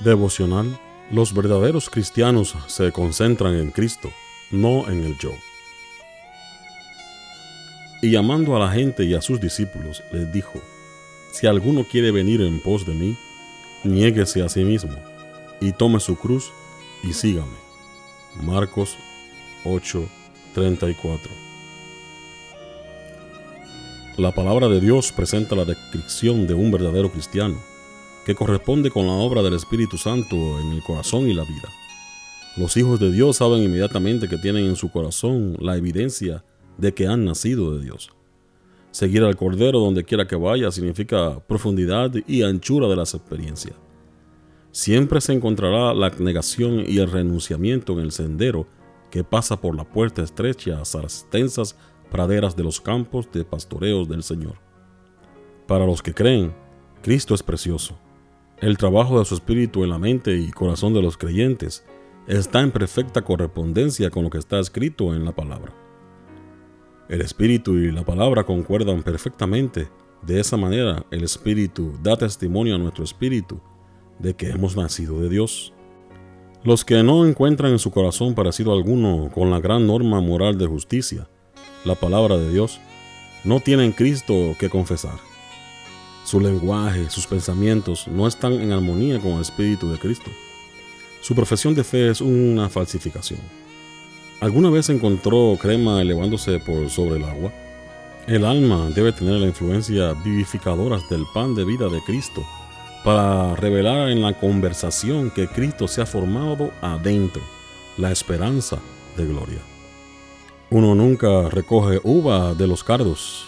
Devocional Los verdaderos cristianos se concentran en Cristo, no en el yo. Y llamando a la gente y a sus discípulos, les dijo, Si alguno quiere venir en pos de mí, niéguese a sí mismo, y tome su cruz y sígame. Marcos 8:34 La palabra de Dios presenta la descripción de un verdadero cristiano que corresponde con la obra del Espíritu Santo en el corazón y la vida. Los hijos de Dios saben inmediatamente que tienen en su corazón la evidencia de que han nacido de Dios. Seguir al Cordero donde quiera que vaya significa profundidad y anchura de las experiencias. Siempre se encontrará la negación y el renunciamiento en el sendero que pasa por la puerta estrecha hasta las extensas praderas de los campos de pastoreos del Señor. Para los que creen, Cristo es precioso. El trabajo de su espíritu en la mente y corazón de los creyentes está en perfecta correspondencia con lo que está escrito en la palabra. El espíritu y la palabra concuerdan perfectamente. De esa manera, el espíritu da testimonio a nuestro espíritu de que hemos nacido de Dios. Los que no encuentran en su corazón parecido alguno con la gran norma moral de justicia, la palabra de Dios, no tienen Cristo que confesar. Su lenguaje, sus pensamientos no están en armonía con el Espíritu de Cristo. Su profesión de fe es una falsificación. ¿Alguna vez encontró crema elevándose por sobre el agua? El alma debe tener la influencia vivificadora del pan de vida de Cristo para revelar en la conversación que Cristo se ha formado adentro, la esperanza de gloria. Uno nunca recoge uva de los cardos,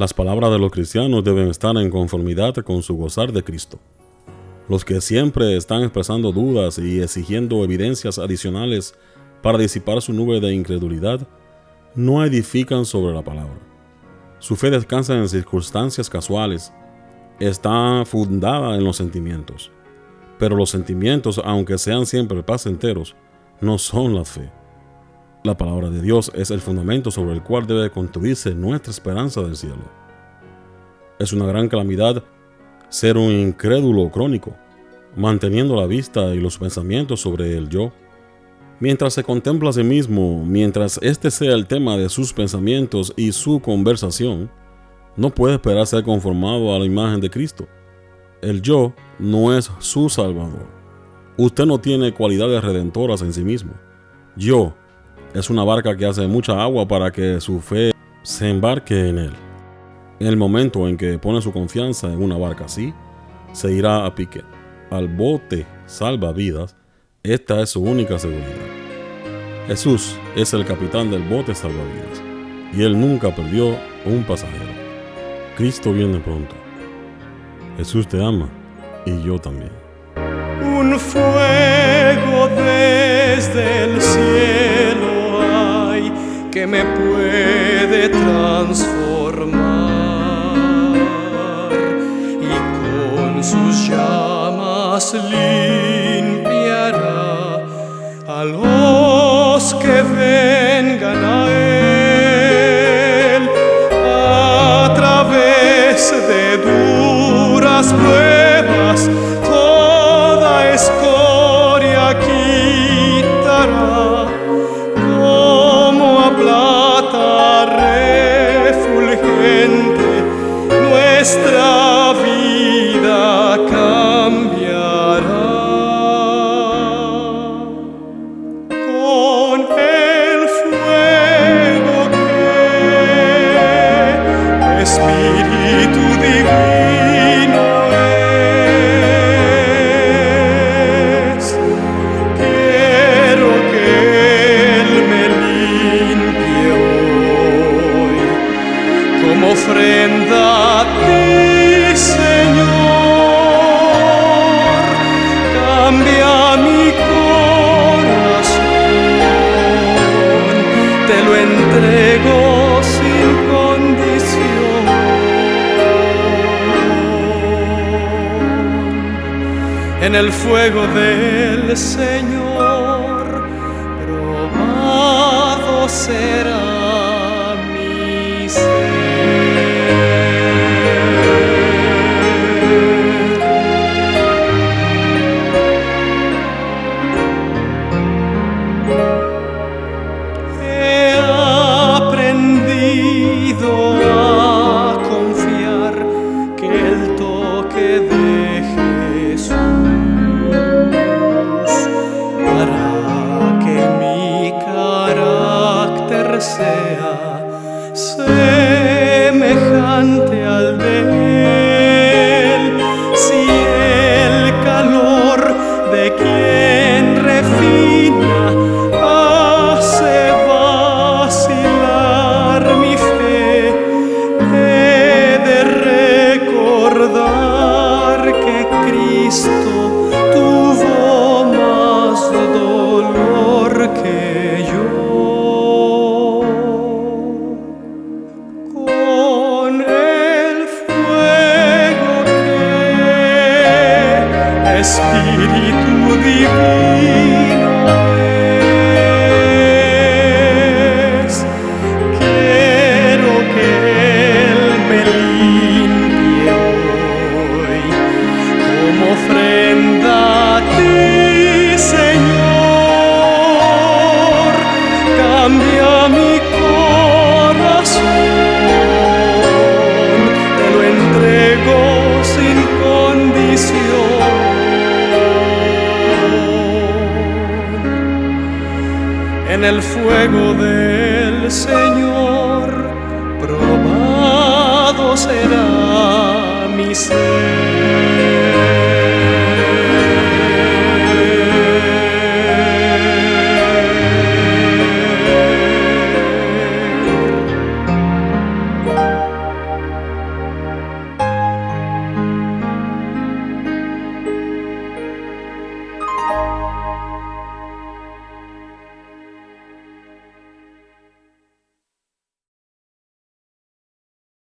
las palabras de los cristianos deben estar en conformidad con su gozar de Cristo. Los que siempre están expresando dudas y exigiendo evidencias adicionales para disipar su nube de incredulidad, no edifican sobre la palabra. Su fe descansa en circunstancias casuales, está fundada en los sentimientos. Pero los sentimientos, aunque sean siempre placenteros, no son la fe. La palabra de Dios es el fundamento sobre el cual debe construirse nuestra esperanza del cielo. Es una gran calamidad ser un incrédulo crónico, manteniendo la vista y los pensamientos sobre el yo. Mientras se contempla a sí mismo, mientras este sea el tema de sus pensamientos y su conversación, no puede esperar ser conformado a la imagen de Cristo. El yo no es su salvador. Usted no tiene cualidades redentoras en sí mismo. Yo es una barca que hace mucha agua para que su fe se embarque en él. En el momento en que pone su confianza en una barca así, se irá a pique. Al bote salva vidas, esta es su única seguridad. Jesús es el capitán del bote salvavidas y él nunca perdió un pasajero. Cristo viene pronto. Jesús te ama y yo también. Un fuego desde el cielo que me puede transformar. Y con sus llamas limpiará a los que vengan a él. A través de duras pruebas lo entrego sin condición. En el fuego del Señor, probado será say En el fuego del Señor, probado será mi ser.